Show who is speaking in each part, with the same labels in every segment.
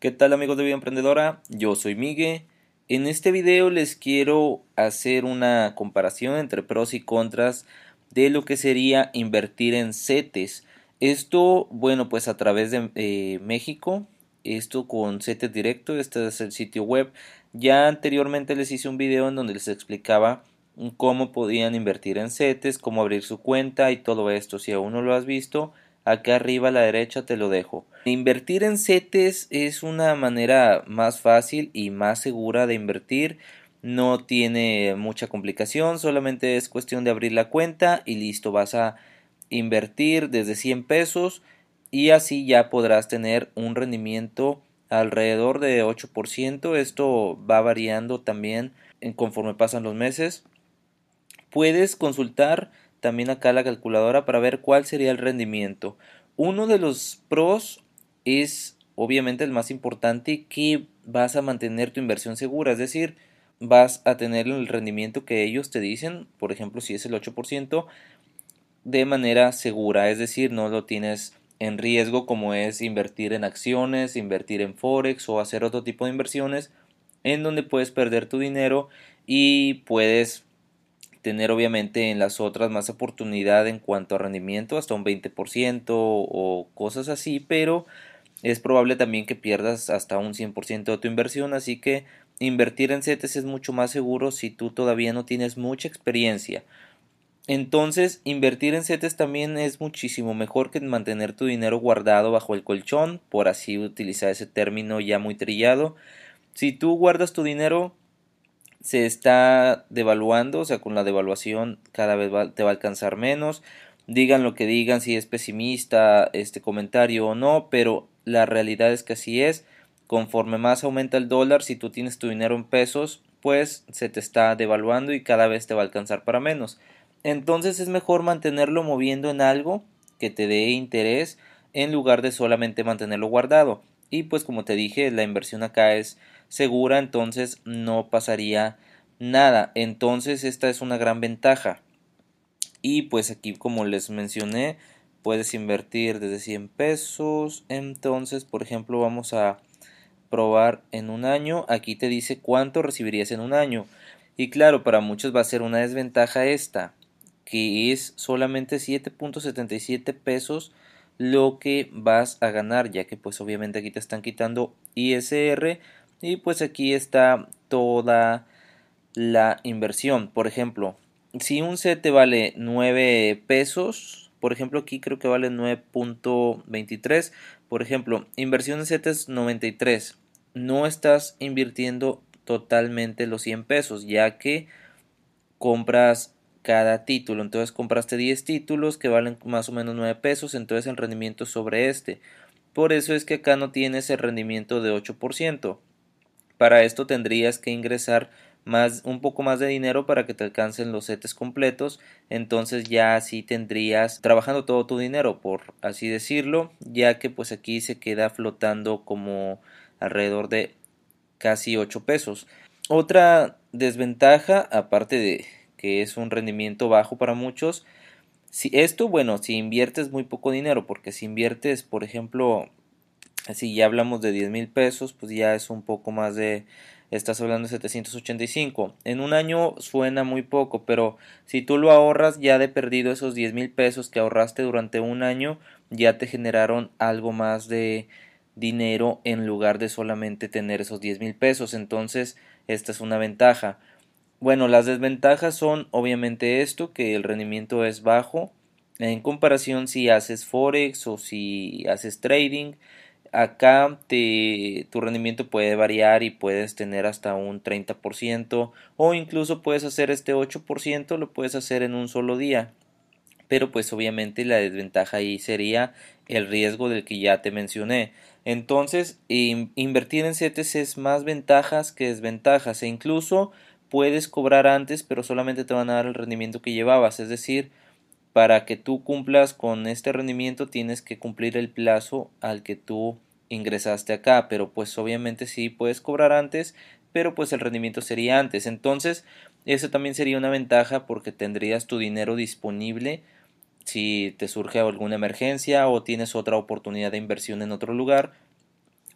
Speaker 1: ¿Qué tal amigos de Vida Emprendedora? Yo soy Miguel. En este video les quiero hacer una comparación entre pros y contras de lo que sería invertir en CETES. Esto, bueno, pues a través de eh, México, esto con CETES Directo, este es el sitio web. Ya anteriormente les hice un video en donde les explicaba cómo podían invertir en CETES, cómo abrir su cuenta y todo esto. Si aún no lo has visto, acá arriba a la derecha te lo dejo. Invertir en CETES es una manera más fácil y más segura de invertir. No tiene mucha complicación, solamente es cuestión de abrir la cuenta y listo, vas a invertir desde 100 pesos y así ya podrás tener un rendimiento alrededor de 8%. Esto va variando también conforme pasan los meses. Puedes consultar también acá la calculadora para ver cuál sería el rendimiento. Uno de los pros es obviamente el más importante que vas a mantener tu inversión segura, es decir, vas a tener el rendimiento que ellos te dicen, por ejemplo, si es el 8%, de manera segura, es decir, no lo tienes en riesgo como es invertir en acciones, invertir en forex o hacer otro tipo de inversiones en donde puedes perder tu dinero y puedes tener obviamente en las otras más oportunidad en cuanto a rendimiento, hasta un 20% o cosas así, pero es probable también que pierdas hasta un 100% de tu inversión, así que invertir en CETES es mucho más seguro si tú todavía no tienes mucha experiencia. Entonces, invertir en CETES también es muchísimo mejor que mantener tu dinero guardado bajo el colchón, por así utilizar ese término ya muy trillado. Si tú guardas tu dinero se está devaluando, o sea, con la devaluación cada vez te va a alcanzar menos. Digan lo que digan, si es pesimista este comentario o no, pero la realidad es que así es. Conforme más aumenta el dólar, si tú tienes tu dinero en pesos, pues se te está devaluando y cada vez te va a alcanzar para menos. Entonces es mejor mantenerlo moviendo en algo que te dé interés en lugar de solamente mantenerlo guardado. Y pues como te dije, la inversión acá es segura, entonces no pasaría nada. Entonces esta es una gran ventaja. Y pues aquí como les mencioné, puedes invertir desde 100 pesos. Entonces, por ejemplo, vamos a probar en un año. Aquí te dice cuánto recibirías en un año. Y claro, para muchos va a ser una desventaja esta, que es solamente 7.77 pesos lo que vas a ganar, ya que pues obviamente aquí te están quitando ISR y pues aquí está toda la inversión. Por ejemplo, si un set te vale 9 pesos, por ejemplo aquí creo que vale 9.23, por ejemplo, inversión en set es 93, no estás invirtiendo totalmente los 100 pesos, ya que compras cada título. Entonces compraste 10 títulos que valen más o menos 9 pesos, entonces el rendimiento sobre este. Por eso es que acá no tienes el rendimiento de 8%. Para esto tendrías que ingresar más, un poco más de dinero para que te alcancen los setes completos. Entonces ya así tendrías trabajando todo tu dinero, por así decirlo, ya que pues aquí se queda flotando como alrededor de casi 8 pesos. Otra desventaja, aparte de que es un rendimiento bajo para muchos, si esto, bueno, si inviertes muy poco dinero, porque si inviertes, por ejemplo, si ya hablamos de 10 mil pesos, pues ya es un poco más de, estás hablando de 785. En un año suena muy poco, pero si tú lo ahorras ya de perdido esos 10 mil pesos que ahorraste durante un año, ya te generaron algo más de dinero en lugar de solamente tener esos 10 mil pesos. Entonces, esta es una ventaja. Bueno, las desventajas son obviamente esto, que el rendimiento es bajo. En comparación si haces forex o si haces trading, Acá tu rendimiento puede variar y puedes tener hasta un 30% o incluso puedes hacer este 8%, lo puedes hacer en un solo día. Pero pues obviamente la desventaja ahí sería el riesgo del que ya te mencioné. Entonces, invertir en CETES es más ventajas que desventajas e incluso puedes cobrar antes, pero solamente te van a dar el rendimiento que llevabas, es decir, para que tú cumplas con este rendimiento tienes que cumplir el plazo al que tú ingresaste acá, pero pues obviamente sí puedes cobrar antes, pero pues el rendimiento sería antes. Entonces, eso también sería una ventaja porque tendrías tu dinero disponible si te surge alguna emergencia o tienes otra oportunidad de inversión en otro lugar,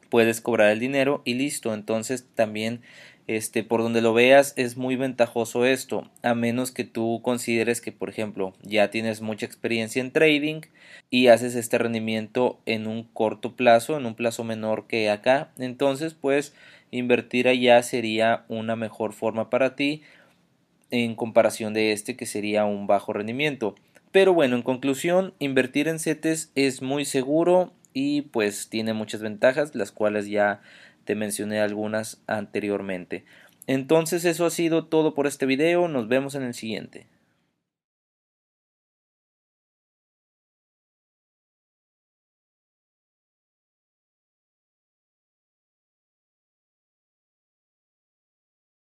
Speaker 1: puedes cobrar el dinero y listo. Entonces también este por donde lo veas es muy ventajoso esto, a menos que tú consideres que por ejemplo ya tienes mucha experiencia en trading y haces este rendimiento en un corto plazo, en un plazo menor que acá, entonces pues invertir allá sería una mejor forma para ti en comparación de este que sería un bajo rendimiento. Pero bueno, en conclusión, invertir en CETES es muy seguro y pues tiene muchas ventajas, las cuales ya te mencioné algunas anteriormente. Entonces eso ha sido todo por este video, nos vemos en el siguiente.